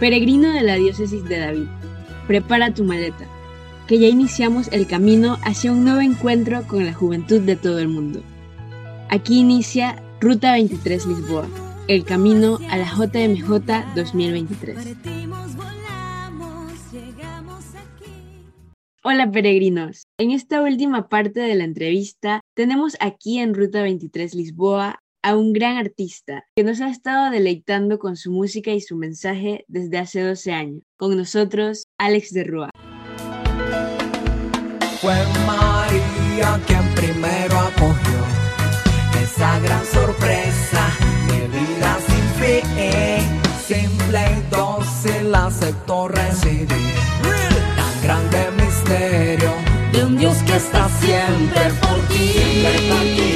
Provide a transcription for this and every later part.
Peregrino de la diócesis de David, prepara tu maleta, que ya iniciamos el camino hacia un nuevo encuentro con la juventud de todo el mundo. Aquí inicia Ruta 23 Lisboa, el camino a la JMJ 2023. Hola peregrinos, en esta última parte de la entrevista tenemos aquí en Ruta 23 Lisboa a un gran artista que nos ha estado deleitando con su música y su mensaje desde hace 12 años. Con nosotros, Alex de Rúa. Fue María quien primero acogió esa gran sorpresa de vida sin fin. Simple y dócil aceptó recibir tan grande misterio de un Dios que está. Siempre por ti,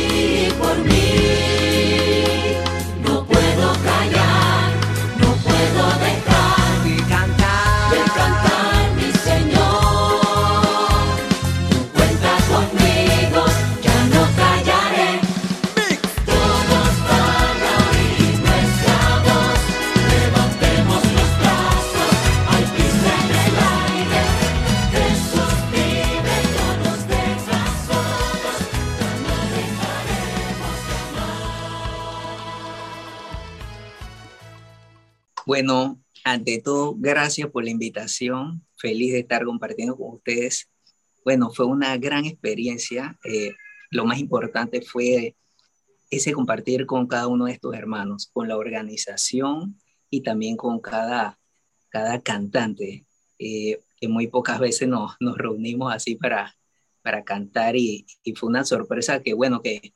Bueno, ante todo, gracias por la invitación. Feliz de estar compartiendo con ustedes. Bueno, fue una gran experiencia. Eh, lo más importante fue ese compartir con cada uno de estos hermanos, con la organización y también con cada, cada cantante, eh, que muy pocas veces nos, nos reunimos así para, para cantar y, y, fue una sorpresa que, bueno, que,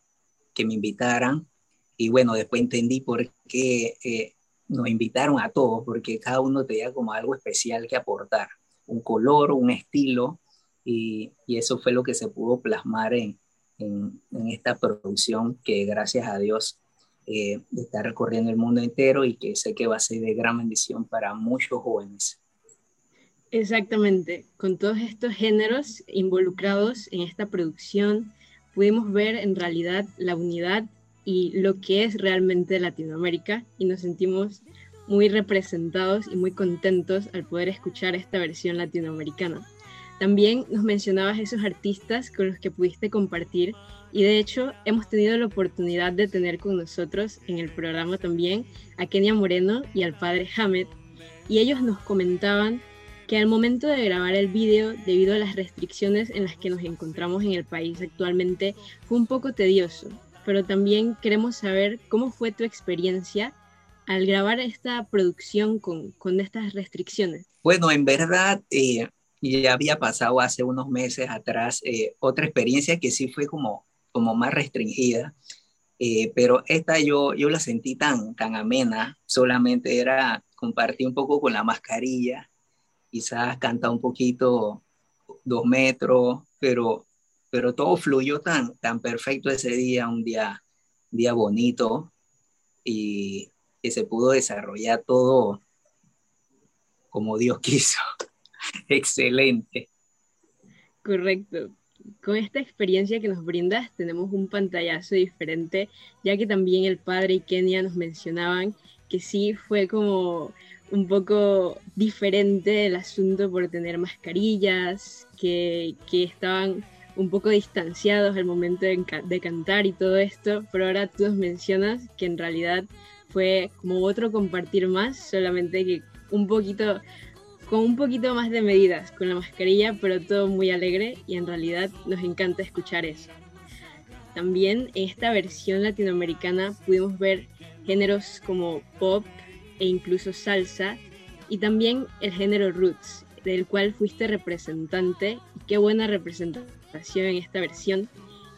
que me invitaran y bueno, después entendí por qué eh, nos invitaron a todos porque cada uno tenía como algo especial que aportar, un color, un estilo, y, eso fue lo que se pudo plasmar en, en, esta producción que gracias a Dios eh, está recorriendo el mundo entero y que sé que va a ser de gran bendición para muchos jóvenes. Exactamente, con todos estos géneros involucrados en esta producción, pudimos ver en realidad la unidad y lo que es realmente Latinoamérica y nos sentimos muy representados y muy contentos al poder escuchar esta versión latinoamericana. También nos mencionabas esos artistas con los que pudiste compartir y de hecho hemos tenido la oportunidad de tener con nosotros en el programa también a Kenia Moreno y al padre Hamed y ellos nos comentaban que al momento de grabar el vídeo, debido a las restricciones en las que nos encontramos en el país actualmente, fue un poco tedioso pero también queremos saber cómo fue tu experiencia al grabar esta producción con, con estas restricciones. Bueno, en verdad eh, ya había pasado hace unos meses atrás eh, otra experiencia que sí fue como, como más restringida, eh, pero esta yo, yo la sentí tan, tan amena, solamente era compartir un poco con la mascarilla, quizás cantar un poquito dos metros, pero pero todo fluyó tan, tan perfecto ese día, un día, día bonito y que se pudo desarrollar todo como Dios quiso. Excelente. Correcto. Con esta experiencia que nos brindas tenemos un pantallazo diferente, ya que también el padre y Kenia nos mencionaban que sí fue como un poco diferente el asunto por tener mascarillas, que, que estaban un poco distanciados al momento de, cantar y todo esto, pero ahora tú nos mencionas que en realidad fue como otro compartir más, solamente que un poquito, con un poquito más de medidas, con la mascarilla, pero todo muy alegre y en realidad nos encanta escuchar eso. También en esta versión latinoamericana pudimos ver géneros como pop e incluso salsa y también el género roots, del cual fuiste representante qué buena representación en esta versión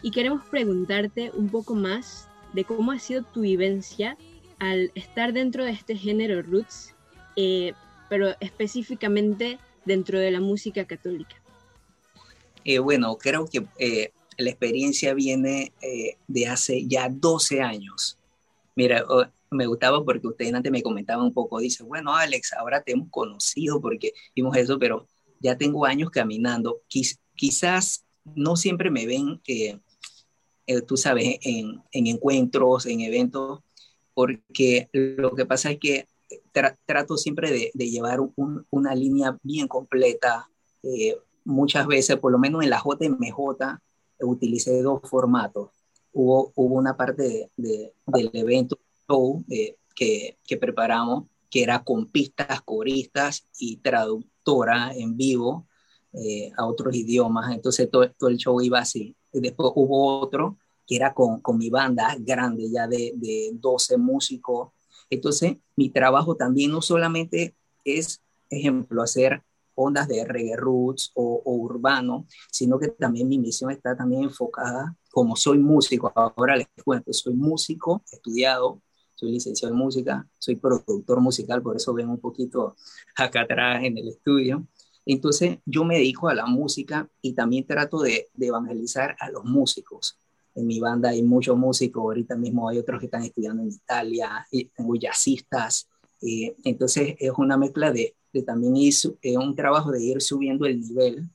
y queremos preguntarte un poco más de cómo ha sido tu vivencia al estar dentro de este género roots, eh, pero específicamente dentro de la música católica. Eh, bueno, creo que eh, la experiencia viene de hace ya 12 años. Mira, me gustaba porque ustedes antes me comentaban un poco, dice, bueno, Alex, ahora te hemos conocido porque vimos eso, pero ya tengo años caminando. quizás no siempre me ven, eh, eh, tú sabes, en, encuentros, en eventos, porque lo que pasa es que trato siempre de, llevar una línea bien completa. Eh, muchas veces, por lo menos en la JMJ, utilicé dos formatos. Hubo, hubo una parte de, del evento eh, que, que, preparamos que era con pistas, coristas y traductora en vivo eh, a otros idiomas. Entonces todo, todo, el show iba así. Y después hubo otro que era con, con mi banda grande, ya de, de 12 músicos. Entonces mi trabajo también no solamente es, ejemplo, hacer ondas de reggae roots o, urbano, sino que también mi misión está también enfocada, como soy músico, ahora les cuento, soy músico, estudiado, soy licenciado en música, soy productor musical, por eso ven un poquito acá atrás en el estudio. Entonces yo me dedico a la música y también trato de, evangelizar a los músicos. En mi banda hay muchos músicos, ahorita mismo hay otros que están estudiando en Italia, y tengo jazzistas, eh, entonces es una mezcla de, de también es un trabajo de ir subiendo el nivel.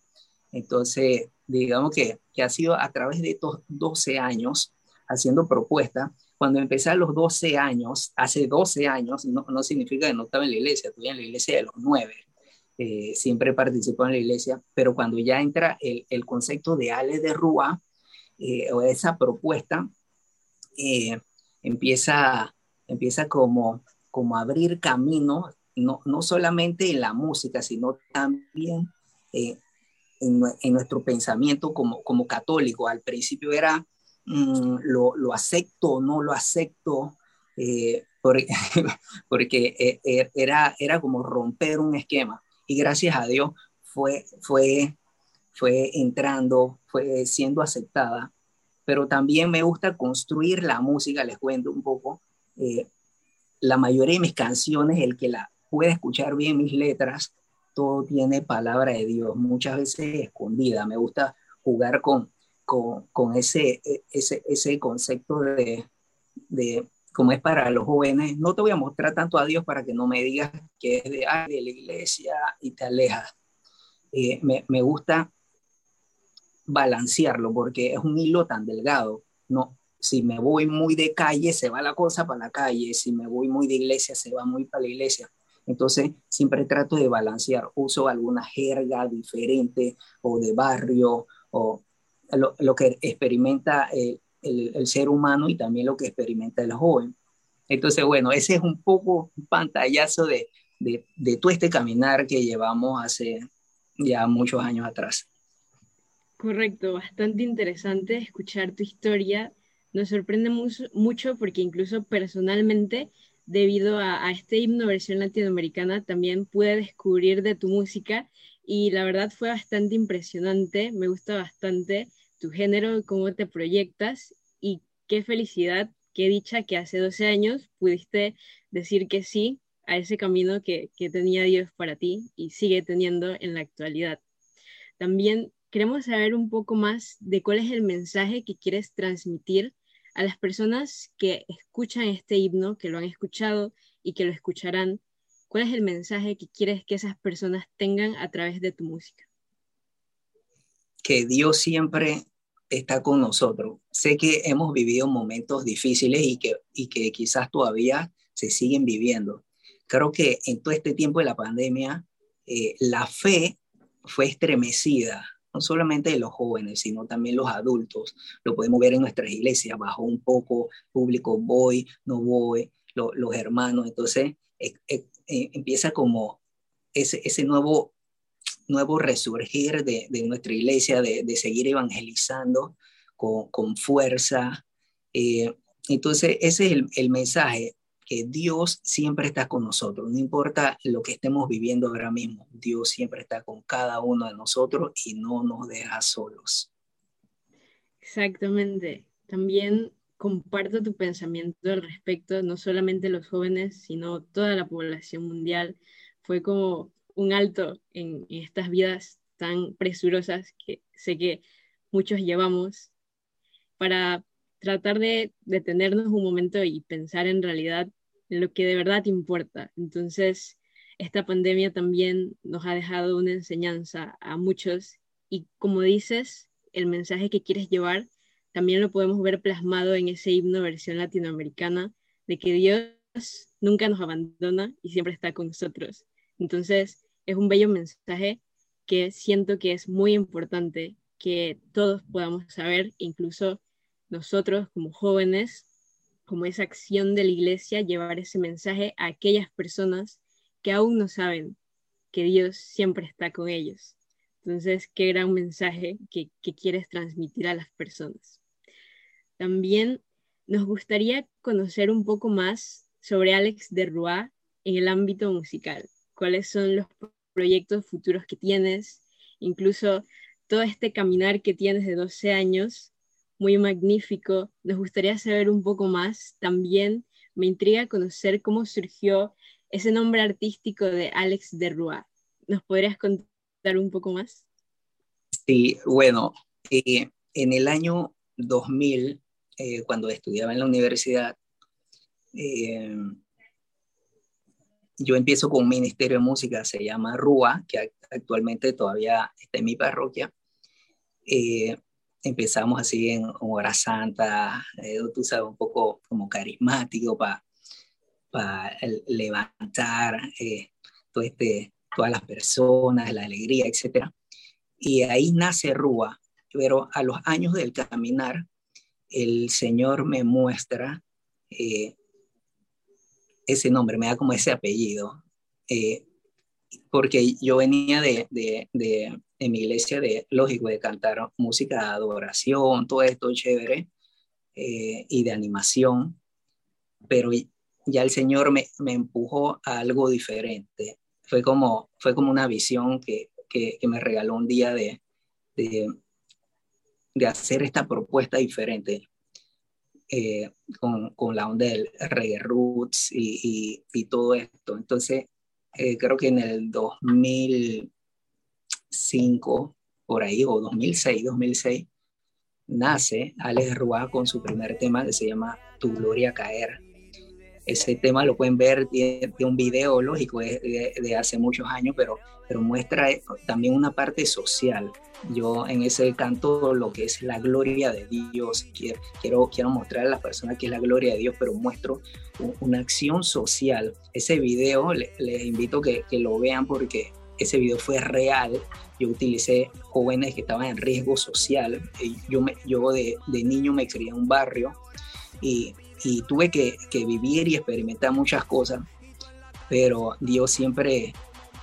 Entonces, digamos que, que ha sido a través de estos 12 años haciendo propuestas. Cuando empecé a los 12 años, hace 12 años, no, no significa que no estaba en la iglesia, estuve en la iglesia de los 9, eh, siempre participo en la iglesia, pero cuando ya entra el, el concepto de Ale de Rúa, eh, o esa propuesta, eh, empieza, empieza como, como abrir camino no, no solamente en la música, sino también en, nuestro pensamiento como, como católico. Al principio era mm, lo, lo, acepto o no lo acepto, porque, eh, era, era como romper un esquema. Y gracias a Dios fue, fue, fue entrando, fue siendo aceptada. Pero también me gusta construir la música, les cuento un poco. la mayoría de mis canciones, el que la, puede escuchar bien mis letras, todo tiene palabra de Dios, muchas veces escondida. Me gusta jugar con, con, ese, e, ese, ese concepto de, como es para los jóvenes. No te voy a mostrar tanto a Dios para que no me digas que es de, de la iglesia y te alejas. Eh, me, gusta balancearlo porque es un hilo tan delgado. No, si me voy muy de calle, se va la cosa para la calle. Si me voy muy de iglesia, se va muy para la iglesia. Entonces, siempre trato de balancear, uso alguna jerga diferente o de barrio o lo, que experimenta el, el, ser humano y también lo que experimenta el joven. Entonces, bueno, ese es un poco un pantallazo de, de, de todo este caminar que llevamos hace ya muchos años atrás. Correcto, bastante interesante escuchar tu historia. Nos sorprende mucho, mucho porque incluso personalmente debido a, este himno versión latinoamericana, también pude descubrir de tu música y la verdad fue bastante impresionante, me gusta bastante tu género, cómo te proyectas y qué felicidad, qué dicha que hace 12 años pudiste decir que sí a ese camino que, que tenía Dios para ti y sigue teniendo en la actualidad. También queremos saber un poco más de cuál es el mensaje que quieres transmitir a las personas que escuchan este himno, que lo han escuchado y que lo escucharán, ¿cuál es el mensaje que quieres que esas personas tengan a través de tu música? Que Dios siempre está con nosotros. Sé que hemos vivido momentos difíciles y que, y que quizás todavía se siguen viviendo. Creo que en todo este tiempo de la pandemia, eh, la fe fue estremecida no solamente de los jóvenes, sino también los adultos. Lo podemos ver en nuestras iglesias, bajó un poco público, voy, no voy, los hermanos. Entonces eh, eh, eh, empieza como ese, ese nuevo, nuevo resurgir de, de nuestra iglesia, de, de, seguir evangelizando con, con fuerza. entonces ese es el, el mensaje que Dios siempre está con nosotros, no importa lo que estemos viviendo ahora mismo, Dios siempre está con cada uno de nosotros y no nos deja solos. Exactamente. También comparto tu pensamiento al respecto, no solamente los jóvenes, sino toda la población mundial. Fue como un alto en, estas vidas tan presurosas que sé que muchos llevamos para tratar de detenernos un momento y pensar en realidad en lo que de verdad importa. Entonces, esta pandemia también nos ha dejado una enseñanza a muchos y como dices, el mensaje que quieres llevar también lo podemos ver plasmado en ese himno versión latinoamericana de que Dios nunca nos abandona y siempre está con nosotros. Entonces, es un bello mensaje que siento que es muy importante que todos podamos saber, incluso nosotros como jóvenes, como esa acción de la iglesia, llevar ese mensaje a aquellas personas que aún no saben que Dios siempre está con ellos. Entonces, qué gran mensaje que, quieres transmitir a las personas. También nos gustaría conocer un poco más sobre Alex de Roy en el ámbito musical. ¿Cuáles son los proyectos futuros que tienes? Incluso todo este caminar que tienes de 12 años, muy magnífico. Nos gustaría saber un poco más. También me intriga conocer cómo surgió ese nombre artístico de Alex de Roy. ¿Nos podrías contar un poco más? Sí, bueno, eh, en el año 2000 eh, cuando estudiaba en la universidad, eh, yo empiezo con un ministerio de música, se llama RUA, que actualmente todavía está en mi parroquia. Eh, empezamos así en Hora Santa, tú sabes, un poco como carismático para levantar todo este, todas las personas, la alegría, etc. Y ahí nace RUA, pero a los años del caminar, el Señor me muestra eh, ese nombre, me da como ese apellido, eh, porque yo venía de, de, de, en mi iglesia de, lógico, de cantar música de adoración, todo esto chévere, eh, y de animación, pero ya el Señor me, me, empujó a algo diferente. Fue como, fue como una visión que, que, que me regaló un día de, de, de hacer esta propuesta diferente eh, con, con, la onda del reggae roots y, y, todo esto. Entonces, eh, creo que en el 2005, por ahí, o 2006, 2006, nace Alex Rua con su primer tema que se llama Tu Gloria Caer. Ese tema lo pueden ver de, un video, lógico, de, de, hace muchos años, pero, pero muestra también una parte social yo en ese canto lo que es la gloria de Dios. Quiero, quiero mostrar a las personas que es la gloria de Dios, pero muestro una acción social. Ese video les invito que, que lo vean porque ese video fue real. Yo utilicé jóvenes que estaban en riesgo social. Yo, me, yo de, de niño me crié en un barrio y, y tuve que, vivir y experimentar muchas cosas, pero Dios siempre,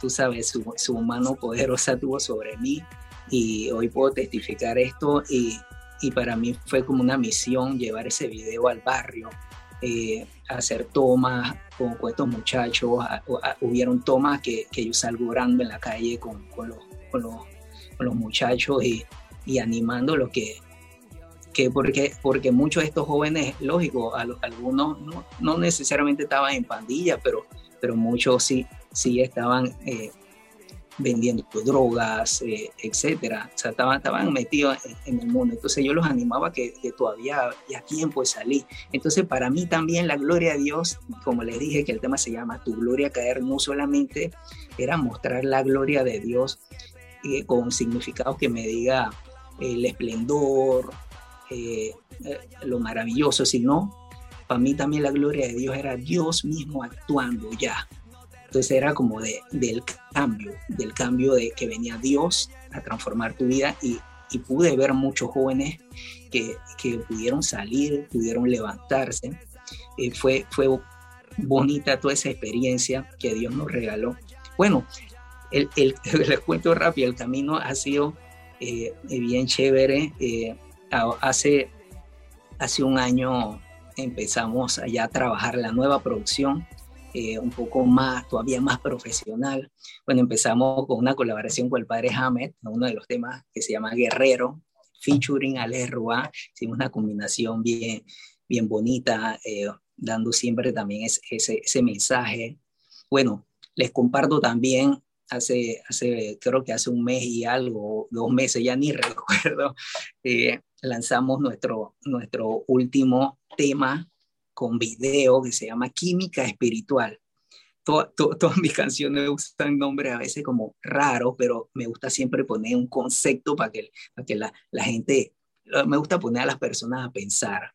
tú sabes, su, su mano poderosa tuvo sobre mí y hoy puedo testificar esto y, y para mí fue como una misión llevar ese video al barrio, eh, hacer tomas con, estos muchachos, hubieron tomas que, que, yo salgo orando en la calle con, con, los, con, los, con los, muchachos y, y animando lo que, que porque, porque muchos de estos jóvenes, lógico, algunos no, no, necesariamente estaban en pandilla, pero, pero muchos sí, sí estaban eh, vendiendo drogas, eh, etcétera. O sea, estaban, estaban metidos en, el mundo. Entonces yo los animaba que, que todavía había tiempo de salir. Entonces para mí también la gloria de Dios, como les dije que el tema se llama Tu gloria caer, no solamente era mostrar la gloria de Dios eh, con significado que me diga el esplendor, eh, eh, lo maravilloso, sino para mí también la gloria de Dios era Dios mismo actuando ya. Entonces era como de, del cambio, del cambio de que venía Dios a transformar tu vida y, pude ver muchos jóvenes que, que, pudieron salir, pudieron levantarse. Eh, fue, fue bonita toda esa experiencia que Dios nos regaló. Bueno, el, el, les cuento rápido, el camino ha sido eh, bien chévere. Hace, hace un año empezamos allá a trabajar la nueva producción eh, un poco más, todavía más profesional. Bueno, empezamos con una colaboración con el padre Hamed, uno de los temas que se llama Guerrero, featuring Ale Rua. Hicimos una combinación bien, bien bonita, eh, dando siempre también ese, ese, ese, mensaje. Bueno, les comparto también, hace, hace, creo que hace un mes y algo, dos meses, ya ni recuerdo, eh, lanzamos nuestro, nuestro último tema con video que se llama Química Espiritual. todas mis canciones usan nombres a veces como raros, pero me gusta siempre poner un concepto para que, para que la, la gente, me gusta poner a las personas a pensar.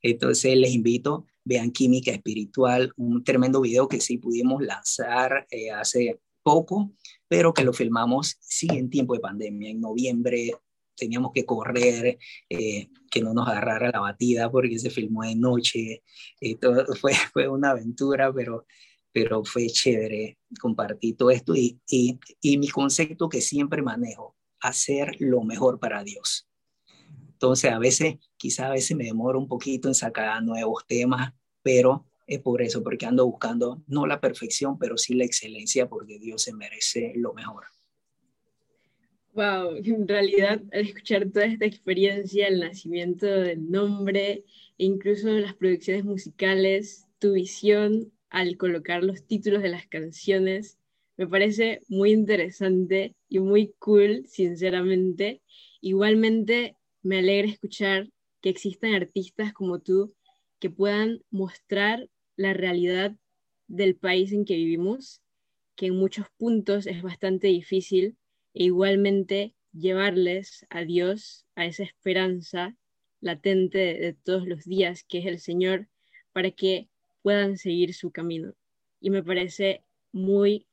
Entonces les invito, vean Química Espiritual, un tremendo video que sí pudimos lanzar eh, hace poco, pero que lo filmamos sí en tiempo de pandemia, en noviembre teníamos que correr, eh, que no nos agarrara la batida porque se filmó de noche, y todo, fue, fue una aventura, pero, pero fue chévere compartir todo esto y, y, y mi concepto que siempre manejo, hacer lo mejor para Dios. Entonces, a veces, quizá a veces me demoro un poquito en sacar nuevos temas, pero es por eso, porque ando buscando no la perfección, pero sí la excelencia, porque Dios se merece lo mejor. Wow, en realidad al escuchar toda esta experiencia, el nacimiento del nombre, e incluso las producciones musicales, tu visión al colocar los títulos de las canciones, me parece muy interesante y muy cool, sinceramente. Igualmente, me alegra escuchar que existan artistas como tú que puedan mostrar la realidad del país en que vivimos, que en muchos puntos es bastante difícil, e igualmente llevarles a Dios, a esa esperanza latente de, todos los días, que es el Señor, para que puedan seguir su camino. Y me parece muy,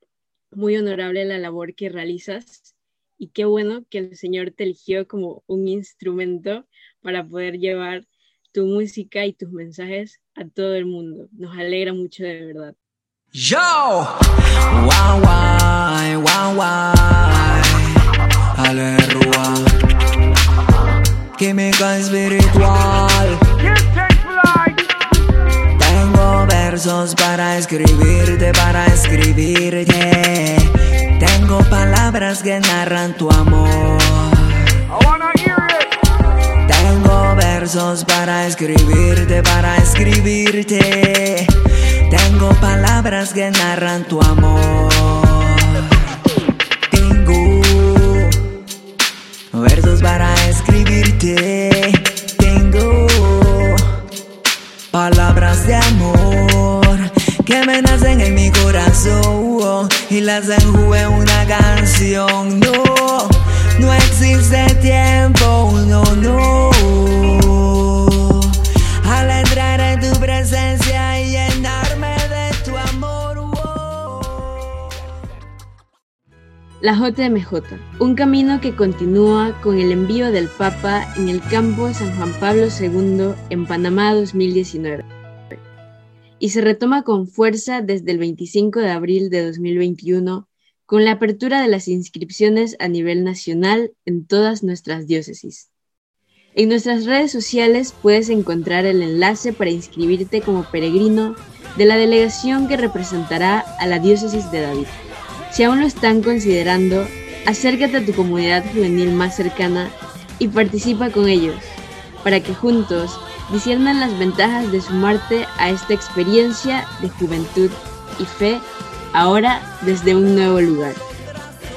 muy honorable la labor que realizas y qué bueno que el Señor te eligió como un instrumento para poder llevar tu música y tus mensajes a todo el mundo. Nos alegra mucho de verdad. Yo, wow, Química espiritual. Tengo versos para escribirte, para escribirte. Tengo palabras que narran tu amor. Tengo versos para escribirte, para escribirte. Tengo palabras que narran tu amor. Versos para escribirte. Tengo palabras de amor que me nacen en mi corazón y las enjugué en una canción. No, no existe tiempo, no, no. La JMJ, un camino que continúa con el envío del Papa en el campo San Juan Pablo II en Panamá 2019 y se retoma con fuerza desde el 25 de abril de 2021 con la apertura de las inscripciones a nivel nacional en todas nuestras diócesis. En nuestras redes sociales puedes encontrar el enlace para inscribirte como peregrino de la delegación que representará a la diócesis de David. Si aún lo están considerando, acércate a tu comunidad juvenil más cercana y participa con ellos, para que juntos disciernan las ventajas de sumarte a esta experiencia de juventud y fe, ahora desde un nuevo lugar.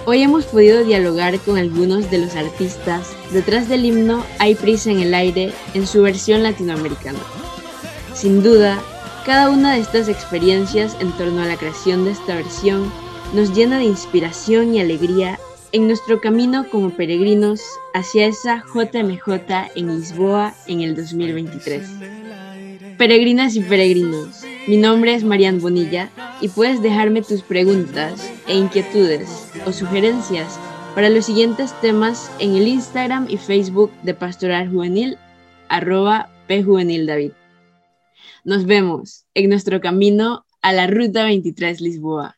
Hoy hemos podido dialogar con algunos de los artistas detrás del himno Hay prisa en el aire en su versión latinoamericana. Sin duda, cada una de estas experiencias en torno a la creación de esta versión nos llena de inspiración y alegría en nuestro camino como peregrinos hacia esa JMJ en Lisboa en el 2023. Peregrinas y peregrinos, mi nombre es Marian Bonilla y puedes dejarme tus preguntas e inquietudes o sugerencias para los siguientes temas en el Instagram y Facebook de Pastoral Juvenil, arroba pjuvenildavid. Nos vemos en nuestro camino a la Ruta 23 Lisboa.